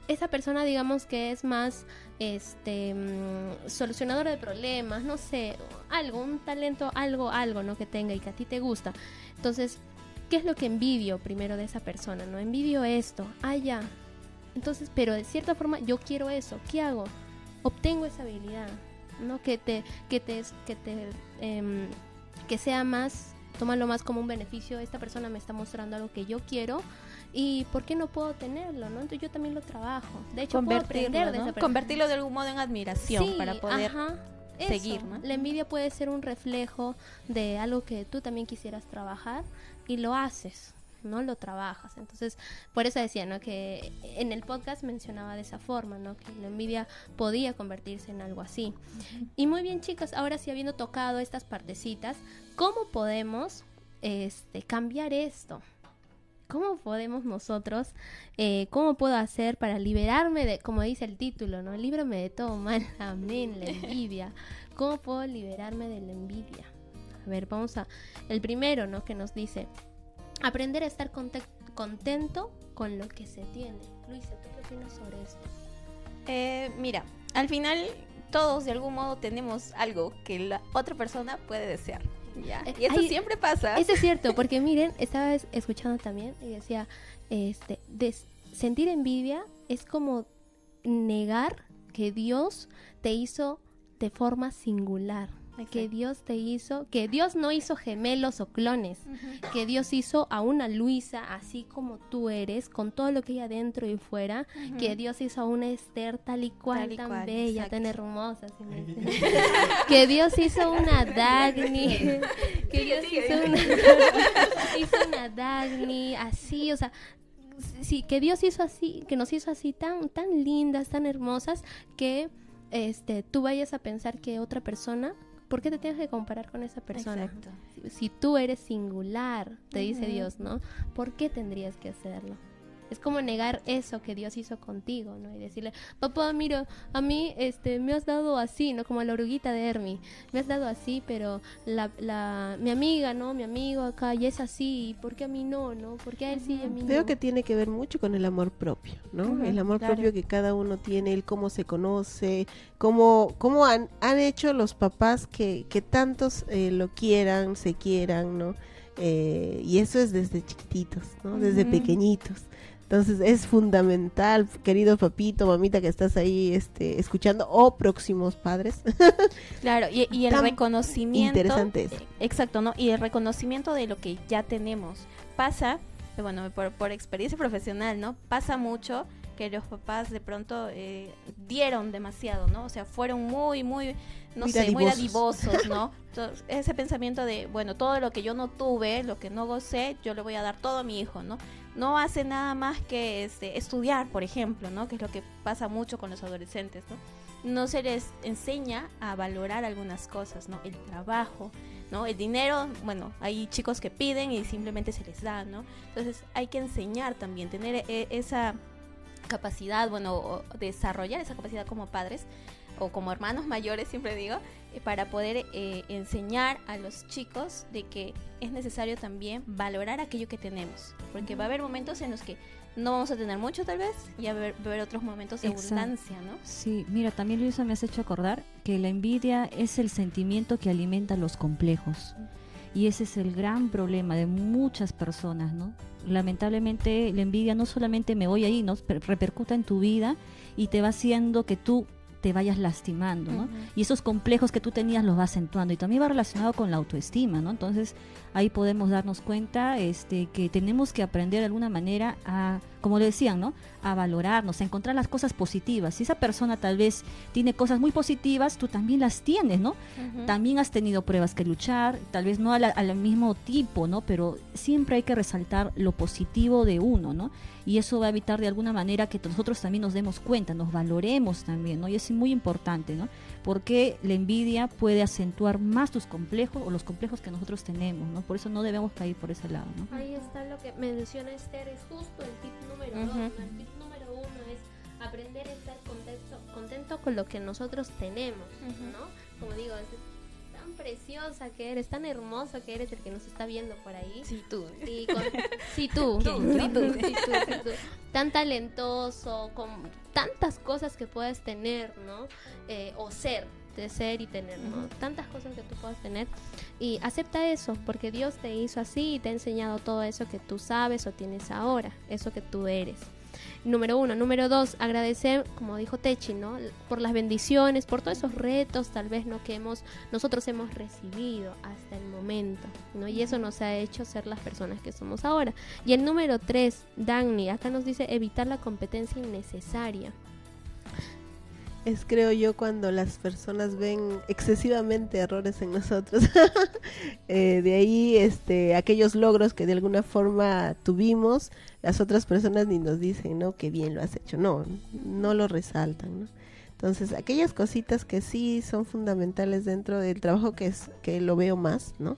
esa persona, digamos que es más este mm, solucionadora de problemas, no sé, algo, un talento, algo, algo, ¿no? Que tenga y que a ti te gusta. Entonces, ¿qué es lo que envidio primero de esa persona? ¿No? Envidio esto, ah, ya. Entonces, pero de cierta forma yo quiero eso, ¿qué hago? Obtengo esa habilidad, ¿no? Que te, que te, que te, em, que sea más, tómalo más como un beneficio, esta persona me está mostrando algo que yo quiero y ¿por qué no puedo tenerlo, no? Entonces yo también lo trabajo. De hecho, puedo aprender Convertirlo, de. Convertirlo de algún modo en admiración Sí, para poder ajá, seguir, ¿no? La envidia puede ser un reflejo de algo que tú también quisieras trabajar y lo haces, ¿no? Lo trabajas. Entonces, por eso decía, ¿no? Que en el podcast mencionaba de esa forma, ¿no? Que la envidia podía convertirse en algo así. Y muy bien, chicas, ahora sí habiendo tocado estas partecitas, ¿cómo podemos este, cambiar esto? ¿Cómo podemos nosotros, eh, cómo puedo hacer para liberarme de, como dice el título, ¿no? Líbrame de todo mal, amén, la envidia. ¿Cómo puedo liberarme de la envidia? A ver, vamos a, el primero, ¿no? Que nos dice, aprender a estar conte- contento con lo que se tiene. Luisa, ¿tú qué opinas sobre esto? Eh, mira, al final todos de algún modo tenemos algo que la otra persona puede desear. ¿ya? Y eso siempre pasa. Eso es cierto, porque miren, estaba es- escuchando también y decía, este, des- sentir envidia es como negar que Dios te hizo de forma singular, que. Dios te hizo, que Dios no hizo gemelos o clones, que Dios hizo a una Luisa así como tú eres, con todo lo que hay adentro y fuera, que Dios hizo a una Esther tal y cual, Tal y tan cual, bella, tan hermosa. me que Dios hizo una Dagny, que Dios hizo una, hizo una Dagny, así, o sea, sí, que Dios hizo así, que nos hizo así tan, tan lindas, tan hermosas, que este, tú vayas a pensar que otra persona, ¿por qué te tienes que comparar con esa persona? Exacto. Si, si tú eres singular, te dice. Dios, ¿no? ¿Por qué tendrías que hacerlo? Es como negar eso que Dios hizo contigo, ¿no? Y decirle, papá, mira, a mí este, me has dado así, ¿no? Como a la oruguita de Hermi. Me has dado así, pero la, la, mi amiga, ¿no? Mi amigo acá ya es así. ¿Por qué a mí no, no? ¿Por qué a él sí y a mí no? Creo que tiene que ver mucho con el amor propio, ¿no? El amor claro. propio que cada uno tiene, el cómo se conoce, cómo, cómo han, han hecho los papás que, que tantos eh, lo quieran, se quieran, ¿no? Eh, y eso es desde chiquititos, ¿no? Desde pequeñitos. Entonces es fundamental, querido papito, mamita que estás ahí este, escuchando, o próximos padres. Claro, y, y el Tan reconocimiento. interesante eso. eh, Exacto, ¿no? Y el reconocimiento de lo que ya tenemos. Pasa, eh, bueno, por, por experiencia profesional, ¿no? Pasa mucho que los papás de pronto eh, dieron demasiado, ¿no? O sea, fueron muy, muy, no Muy sé, muy dadivosos, ¿no? Entonces, ese pensamiento de, bueno, todo lo que yo no tuve, lo que no gocé, yo le voy a dar todo a mi hijo, ¿no? No hace nada más que este, estudiar, por ejemplo, ¿no? Que es lo que pasa mucho con los adolescentes, ¿no? no se les enseña a valorar algunas cosas, ¿no? El trabajo, ¿no? El dinero, bueno, hay chicos que piden y simplemente se les da, ¿no? Entonces hay que enseñar también, tener e- esa capacidad, bueno, desarrollar esa capacidad como padres o como hermanos mayores, siempre digo, eh, para poder eh, enseñar a los chicos de que es necesario también valorar aquello que tenemos, porque va a haber momentos en los que no vamos a tener mucho tal vez y va a haber, va a haber otros momentos de Exacto. abundancia, ¿no? Sí, mira, también Luisa me has hecho acordar que la envidia es el sentimiento que alimenta los complejos. Y ese es el gran problema de muchas personas, ¿no? Lamentablemente la envidia no solamente me voy ahí, ¿no? Per- repercuta en tu vida y te va haciendo que tú te vayas lastimando, ¿no? Y esos complejos que tú tenías los va acentuando y también va relacionado con la autoestima, ¿no? Entonces ahí podemos darnos cuenta este, que tenemos que aprender de alguna manera a, como le decían, ¿no? A valorarnos, a encontrar las cosas positivas. Si esa persona tal vez tiene cosas muy positivas, tú también las tienes, ¿no? También has tenido pruebas que luchar, tal vez no la- al mismo tipo, ¿no? Pero siempre hay que resaltar lo positivo de uno, ¿no? Y eso va a evitar de alguna manera que nosotros también nos demos cuenta, nos valoremos también, ¿no? Y es muy importante, ¿no? Porque la envidia puede acentuar más tus complejos o los complejos que nosotros tenemos, ¿no? Por eso no debemos caer por ese lado, ¿no? Ahí está lo que menciona Esther, es justo el tip número dos. Ujú. ¿no? El tip número uno es aprender a estar contento, contento con lo que nosotros tenemos, ¿no? Como digo, es preciosa que eres, tan hermoso que eres el que nos está viendo por ahí. Sí, tú. Sí, con- sí, tú. Tú, sí, tú. Sí, tú, sí, tú. Tan talentoso, con tantas cosas que puedes tener, ¿no? Eh, o ser, de ser y tener, ¿no? Tantas cosas que tú puedas tener. Y acepta eso, porque Dios te hizo así y te ha enseñado todo eso que tú sabes o tienes ahora, eso que tú eres. Número uno. Número dos, agradecer, como dijo Techi, ¿no? Por las bendiciones, por todos esos retos, tal vez, ¿no? Que hemos, nosotros hemos recibido hasta el momento, ¿no? Y eso nos ha hecho ser las personas que somos ahora. Y el número tres, Dagny, acá nos dice evitar la competencia innecesaria. Es creo yo cuando las personas ven excesivamente errores en nosotros. Eh, de ahí este aquellos logros que de alguna forma tuvimos, las otras personas ni nos dicen, ¿no? Que bien lo has hecho. No, no lo resaltan, ¿no? Entonces, aquellas cositas que sí son fundamentales dentro del trabajo que es que lo veo más, ¿no?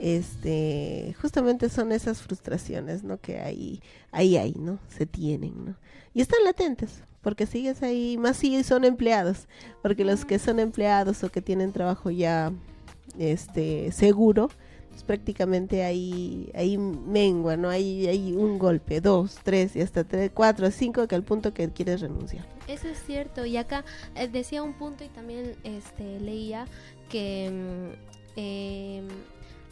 Este, justamente son esas frustraciones, ¿no? Que ahí ahí hay, ¿no? Se tienen, ¿no? Y están latentes, porque sigues ahí, más si son empleados, porque los que son empleados o que tienen trabajo ya este seguro, pues prácticamente ahí, ahí mengua, ¿no? Hay, hay un golpe, dos, tres y hasta tres, cuatro, cinco, que al punto que quieres renunciar. Eso es cierto. Y acá eh, decía un punto y también este, leía que eh,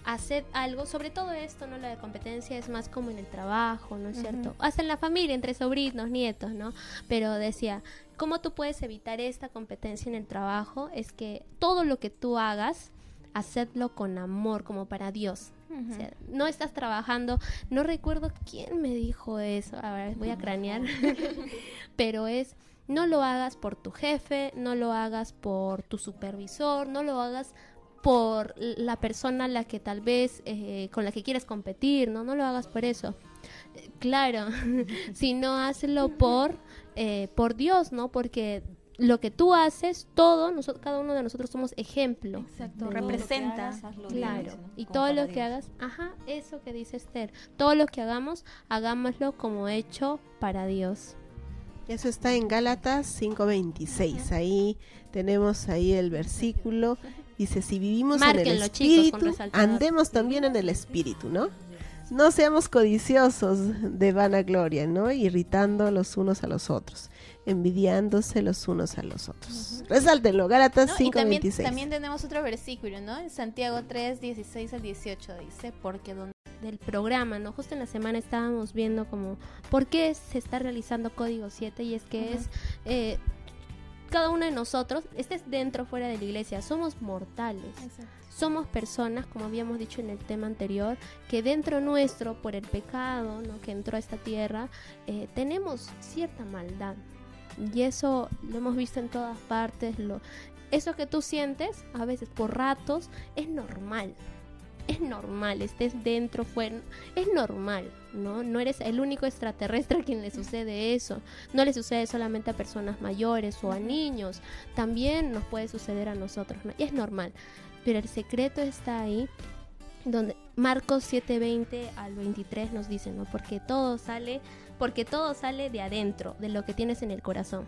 hacer algo, sobre todo esto, ¿no? La de competencia es más como en el trabajo, ¿no es cierto? Hasta en la familia, entre sobrinos, nietos, ¿no? Pero decía, ¿cómo tú puedes evitar esta competencia en el trabajo? Es que todo lo que tú hagas, hacedlo con amor, como para Dios. O sea, no estás trabajando, no recuerdo quién me dijo eso, a ver, voy a cranear, pero es, no lo hagas por tu jefe, no lo hagas por tu supervisor, no lo hagas por la persona a la que tal vez eh, con la que quieres competir, no, no lo hagas por eso. Eh, Claro, sino hazlo por, eh, por Dios, ¿no? Porque lo que tú haces, todo, nosotros, cada uno de nosotros somos ejemplo. Exacto, de- representa. Claro, y todo lo que hagas, ajá, eso que dice Esther, todo lo que hagamos, hagámoslo como hecho para Dios. Eso está en Gálatas 5:26. Ahí tenemos ahí el versículo. Dice, si vivimos en el chicos, espíritu, andemos también en el espíritu, ¿no? No seamos codiciosos de vanagloria, ¿no? Irritando los unos a los otros, envidiándose los unos a los otros. Resáltenlo, Gálatas ¿no? Y también, 5:26. también tenemos otro versículo, ¿no? En Santiago 3, 16 al 18 dice, porque donde Del programa, ¿no? Justo en la semana estábamos viendo como por qué se está realizando Código 7 y es que es eh, cada uno de nosotros, estés dentro o fuera de la iglesia, somos mortales. Somos personas, como habíamos dicho en el tema anterior, que dentro nuestro, por el pecado ¿no? que entró a esta tierra, eh, tenemos cierta maldad. Y eso lo hemos visto en todas partes. Lo, eso que tú sientes, a veces por ratos, es normal. Es normal, estés dentro, fuera, es normal, ¿no? No eres el único extraterrestre a quien le sucede eso. No le sucede solamente a personas mayores o a niños, también nos puede suceder a nosotros, ¿no? Y es normal. Pero el secreto está ahí, donde Marcos 7:20 al 23 nos dice, ¿no? Porque todo sale, porque todo sale de adentro, de lo que tienes en el corazón.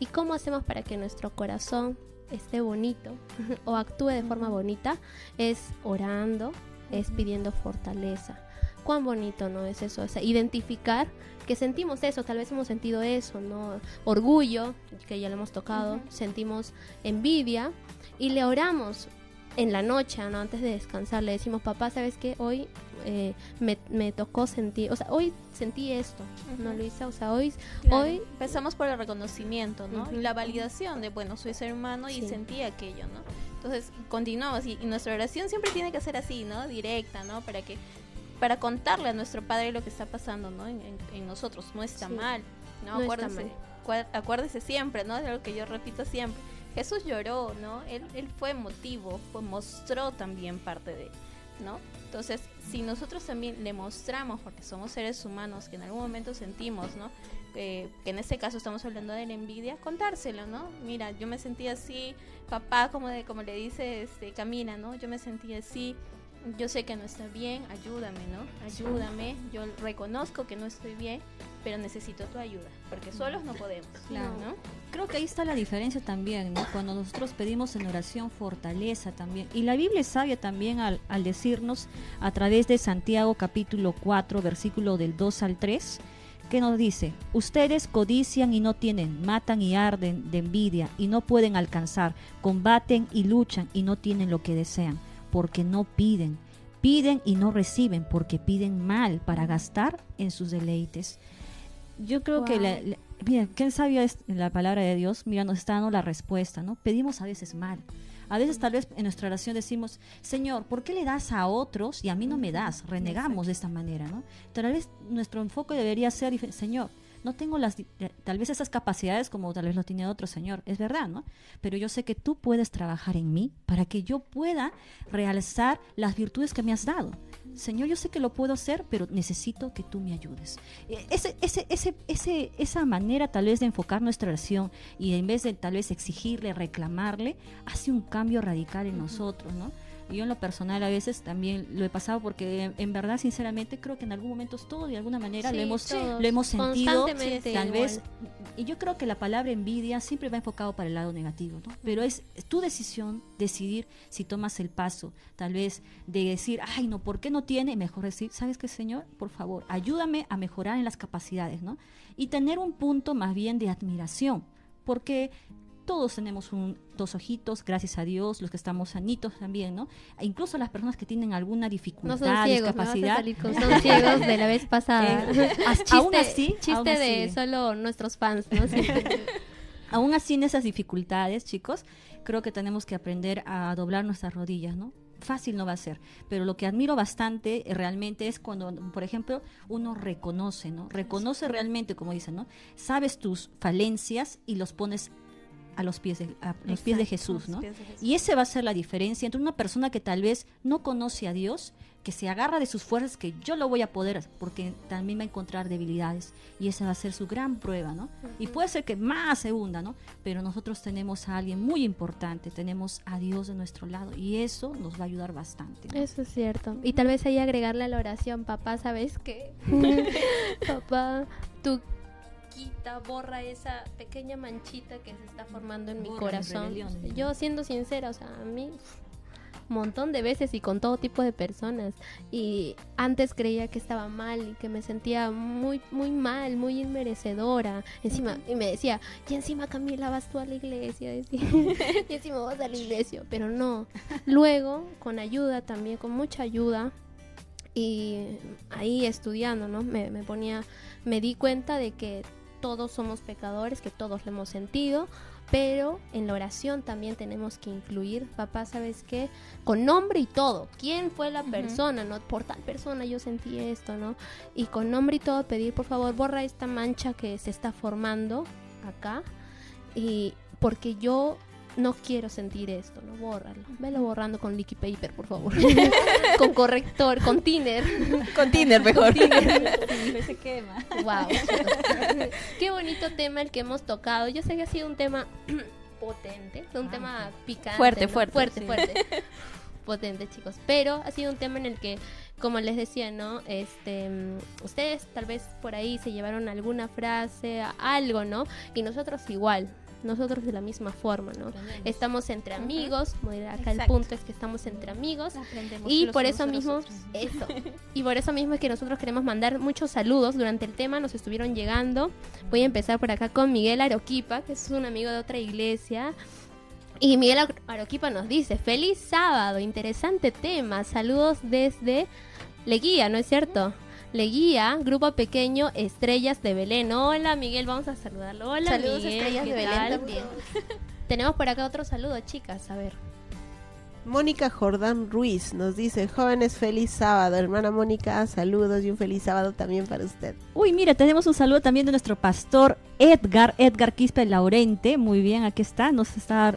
¿Y cómo hacemos para que nuestro corazón esté bonito o actúe de forma bonita? Es orando, es pidiendo fortaleza. Cuán bonito no es eso, o sea, identificar que sentimos eso, tal vez hemos sentido eso, ¿no? Orgullo, que ya lo hemos tocado, sentimos envidia y le oramos en la noche, ¿no? Antes de descansar, le decimos, papá, ¿sabes qué? Hoy eh, me, me tocó sentir, o sea, hoy sentí esto, ¿no, Ujú. Luisa? O sea, hoy, Claro, hoy empezamos por el reconocimiento, ¿no? Ujú. Y la validación de, bueno, soy ser humano y Sí. sentí aquello, ¿no? Entonces, continuamos y, y nuestra oración siempre tiene que ser así, ¿no? Directa, ¿no? Para que para contarle a nuestro Padre lo que está pasando, ¿no? En, en- en nosotros, no está Sí. mal, ¿no? No está acuérdense, mal. acuérdese siempre, ¿no? De lo que yo repito siempre. Jesús lloró, ¿no? Él, él fue emotivo, fue, mostró también parte de, ¿no? Entonces, si nosotros también le mostramos, porque somos seres humanos que en algún momento sentimos, ¿no? Eh, que en este caso estamos hablando de la envidia, contárselo, ¿no? Mira, yo me sentí así, papá, como de, como le dice este Camila, ¿no? Yo me sentí así, yo sé que no está bien, ayúdame, ¿no? Ayúdame, yo reconozco que no estoy bien, pero necesito tu ayuda, porque solos no podemos, Claro. ¿no? Creo que ahí está la diferencia también, ¿no? Cuando nosotros pedimos en oración fortaleza también. Y la Biblia es sabia también al, al decirnos a través de Santiago capítulo 4, versículo del 2 al 3, que nos dice, ustedes codician y no tienen, matan y arden de envidia y no pueden alcanzar, combaten y luchan y no tienen lo que desean, porque no piden. Piden y no reciben porque piden mal para gastar en sus deleites. Yo creo que la, la- mira, qué sabia es la palabra de Dios, mira, nos está dando la respuesta, ¿no? Pedimos a veces mal. A veces tal vez en nuestra oración decimos, Señor, ¿por qué le das a otros y a mí no me das? Renegamos de esta manera, ¿no? Tal vez nuestro enfoque debería ser, Señor, no tengo las, eh, tal vez esas capacidades como tal vez lo tiene otro Señor, es verdad, ¿no? Pero yo sé que tú puedes trabajar en mí para que yo pueda realzar las virtudes que me has dado. Señor, yo sé que lo puedo hacer, pero necesito que tú me ayudes. Eh, Ese, ese, ese, ese, esa manera tal vez de enfocar nuestra oración y en vez de tal vez exigirle, reclamarle, hace un cambio radical en nosotros, ¿no? Y yo en lo personal a veces también lo he pasado porque en, en verdad, sinceramente, creo que en algún momento todo de alguna manera Sí, lo hemos, todos. lo hemos sentido. Tal vez, y yo creo que la palabra envidia siempre va enfocado para el lado negativo, ¿no? Pero es tu decisión decidir si tomas el paso, tal vez de decir, ay, no, ¿por qué no tiene? Mejor decir, ¿sabes qué, Señor? Por favor, ayúdame a mejorar en las capacidades, ¿no? Y tener un punto más bien de admiración, porque todos tenemos un, dos ojitos, gracias a Dios, los que estamos sanitos también, ¿no? E incluso las personas que tienen alguna No dificultad, son ciegos, discapacidad. salir con son ciegos de la vez pasada. Eh, chiste, aún así, chiste aún de solo nuestros fans, ¿no? Sí. Aún así, en esas dificultades, chicos, creo que tenemos que aprender a doblar nuestras rodillas, ¿no? Fácil no va a ser, pero lo que admiro bastante eh, realmente es cuando, por ejemplo, uno reconoce, ¿no? Reconoce realmente, como dicen, ¿no? Sabes tus falencias y los pones a los pies de, a los pies de Jesús, ¿no? pies de Jesús. Y ese va a ser la diferencia entre una persona que tal vez no conoce a Dios, que se agarra de sus fuerzas, que yo lo voy a poder, porque también va a encontrar debilidades. Y esa va a ser su gran prueba, ¿no? Y puede ser que más se hunda, ¿no? Pero nosotros tenemos a alguien muy importante, tenemos a Dios de nuestro lado, y eso nos va a ayudar bastante. ¿no? Eso es cierto. Y tal vez ahí agregarle a la oración, papá, ¿sabes qué? papá, tú quita, borra esa pequeña manchita que se está formando en mi Borra corazón. Yo siendo sincera, o sea, a mí un montón de veces y con todo tipo de personas y antes creía que estaba mal y que me sentía muy muy mal, muy inmerecedora. Encima y me decía, "Y encima Camila vas tú a la iglesia", decía. y encima vas a la iglesia, pero no. Luego, con ayuda también, con mucha ayuda, y ahí estudiando, ¿no? Me, me ponía, me di cuenta de que todos somos pecadores, que todos lo hemos sentido, pero en la oración también tenemos que incluir, papá, ¿sabes qué? Con nombre y todo. ¿Quién fue la persona? ¿No? Por tal persona yo sentí esto, ¿no? Y con nombre y todo pedir, por favor, borra esta mancha que se está formando acá. Y porque yo no quiero sentir esto, ¿no? Bórralo. Velo borrando con liquid paper, por favor. con corrector, con thinner. Con Tinder mejor. se quema. Wow. Qué bonito tema el que hemos tocado. Yo sé que ha sido un tema potente, un Ah, tema picante. Fuerte, ¿no? fuerte, Fuerte, sí. fuerte. potente, chicos. Pero ha sido un tema en el que, como les decía, ¿no? Este, mm, ustedes tal vez por ahí se llevaron alguna frase, algo, ¿no? Y nosotros igual. Nosotros de la misma forma, ¿no? Estamos entre amigos, como dirá acá el punto es que estamos entre amigos. Aprendemos Y por eso mismo, eso. Y por eso mismo es que nosotros queremos mandar muchos saludos durante el tema, nos estuvieron llegando. Voy a empezar por acá con Miguel Aroquipa, que es un amigo de otra iglesia. Y Miguel Aro- Aroquipa nos dice, feliz sábado, interesante tema, saludos desde Leguía, ¿no es cierto? Leguía, grupo pequeño, Estrellas de Belén. Hola Miguel, vamos a saludarlo. Hola Saludos, Miguel, Estrellas ¿qué de Belén tal? también. Tenemos por acá otro saludo, chicas, a ver. Mónica Jordán Ruiz nos dice, jóvenes, feliz sábado. Hermana Mónica, saludos y un feliz sábado también para usted. Uy, mira, tenemos un saludo también de nuestro pastor Edgar, Edgar Quispe Laurente. Muy bien, aquí está, nos está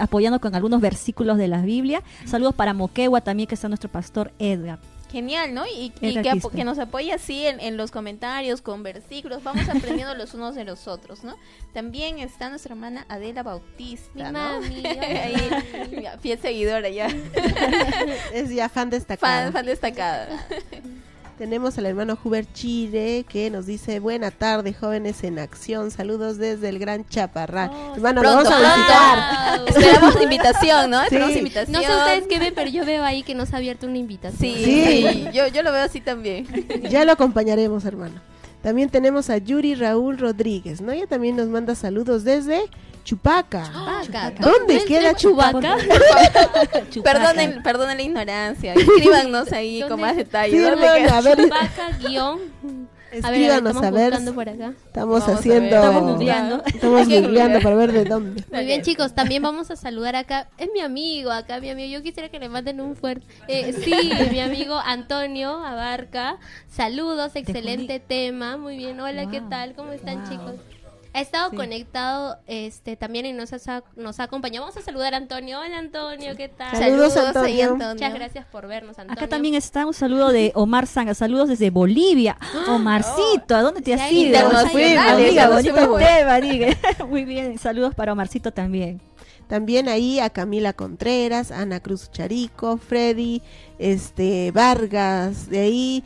apoyando con algunos versículos de la Biblia. Saludos para Moquegua también, que está nuestro pastor Edgar. Genial, ¿no? Y, y que, nos apoya así en, en los comentarios, con versículos. Vamos aprendiendo los unos de los otros, ¿no? También está nuestra hermana Adela Bautista, Mi ¿no? mami. Ahí, fiel seguidora ya. Es ya fan destacado. fan, fan destacada. Tenemos al hermano Huber Chile que nos dice buena tarde jóvenes en acción, saludos desde el Gran Chaparral. Oh, hermano, Pronto, lo vamos a visitar. Esperamos invitación, ¿no? Esperamos invitación. No sé ustedes qué ven, pero yo veo ahí que nos ha abierto una invitación. Sí, Sí. sí, Yo, yo lo veo así también. Ya lo acompañaremos, hermano. También tenemos a Yuri Raúl Rodríguez, ¿no? Ella también nos manda saludos desde Chupaca. Chubaca. ¿Dónde ¿Es- queda? Chupaca. Perdonen, perdonen la ignorancia. Escríbanos ahí con más Sí, detalles. ¿Dónde hermano, queda? a ver, Chubaca guion. A ver, escríbanos estamos a ver. buscando por acá. Estamos haciendo. Estamos googleando. Estamos para ver de dónde. Muy bien, chicos, también vamos a saludar acá. Es mi amigo, acá mi amigo. Yo quisiera que le manden un fuerte. Eh, sí, mi amigo Antonio Abarca. Saludos, excelente tema. Muy bien, hola, ¿qué Wow. tal? ¿Cómo están, Wow. chicos? Ha estado Sí. conectado este también y nos ha, nos ha acompañado. Vamos a saludar a Antonio. Hola, Antonio, ¿qué tal? Saludos, ahí, Antonio. Antonio. Muchas gracias por vernos, Antonio. Acá también está un saludo de Omar Sanga, saludos desde Bolivia. Omarcito, ¿a dónde te has ido? Amiga, bonito muy tema, bien, saludos para Omarcito también. También ahí a Camila Contreras, Ana Cruz Charico, Freddy, este Vargas, de ahí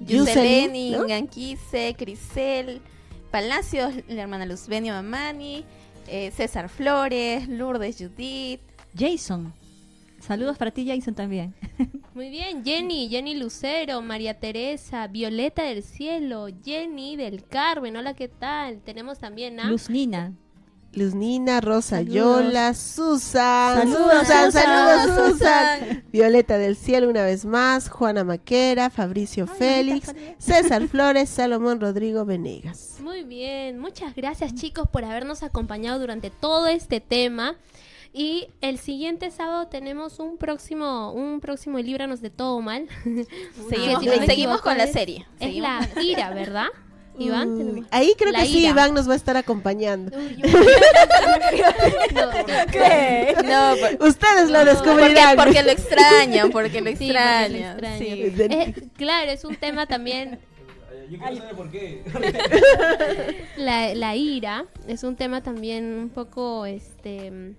Yuselin, Yuseleni, ¿no? Ganquise, Crisel, Palacios, la hermana Luzbenio Mamani, eh, César Flores, Lourdes Judith. Jason, saludos para ti Jason también. Muy bien, Jenny, Jenny Lucero, María Teresa, Violeta del Cielo, Jenny del Carmen, hola, ¿qué tal? Tenemos también a... Luz Nina. Luz Nina, Rosa Saludos. Yola, Susan, Saludos, Susan, Susan. saludos Susan, Violeta del Cielo una vez más, Juana Maquera, Fabricio Félix, César Flores, Salomón Rodrigo Venegas. Muy bien, muchas gracias chicos por habernos acompañado durante todo este tema. Y el siguiente sábado tenemos un próximo, un próximo Líbranos de todo mal. Seguimos, si no me seguimos con la serie. Es Seguimos la ira, ¿verdad? Iván, tenemos- ahí creo La que sí. Iván nos va a estar acompañando. Yo- No, ¿Qué? No, por- Ustedes lo porque, descubrirán. porque lo extrañan, porque lo Sí, porque lo extrañan. extrañan. sí. Eh, claro, es un tema también Yo quiero saber por qué. la, la ira es un tema también un poco este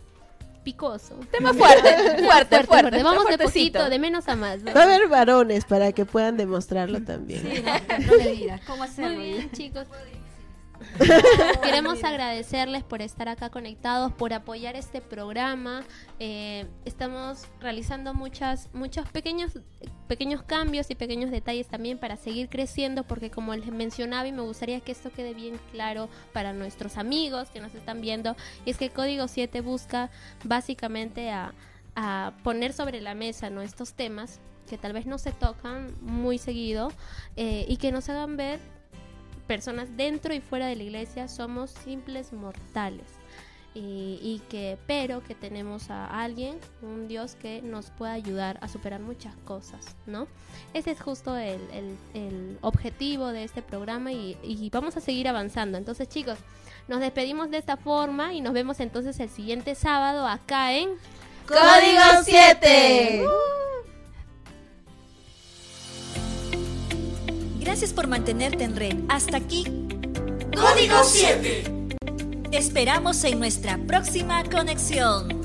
picoso. Tema fuerte, fuerte, fuerte. Vamos de poquito, de menos a más. ¿no? Va a haber varones para que puedan demostrarlo también. No le digas, ¿cómo Muy hacerlo? bien, chicos. Queremos agradecerles por estar acá conectados, por apoyar este programa. Eh, estamos realizando muchas, muchos pequeños, pequeños cambios y pequeños detalles también para seguir creciendo, porque como les mencionaba y me gustaría que esto quede bien claro para nuestros amigos que nos están viendo, es que Código 7 busca básicamente a, a poner sobre la mesa ¿no? estos temas que tal vez no se tocan muy seguido eh, y que nos hagan ver personas dentro y fuera de la iglesia somos simples mortales. Y, y que pero que tenemos a alguien un Dios que nos pueda ayudar a superar muchas cosas no ese es justo el, el- el objetivo de este programa y, y vamos a seguir avanzando. Entonces chicos nos despedimos de esta forma y nos vemos entonces el siguiente sábado acá en Código 7. Gracias por mantenerte en red. Hasta aquí. Código 7. Te esperamos en nuestra próxima conexión.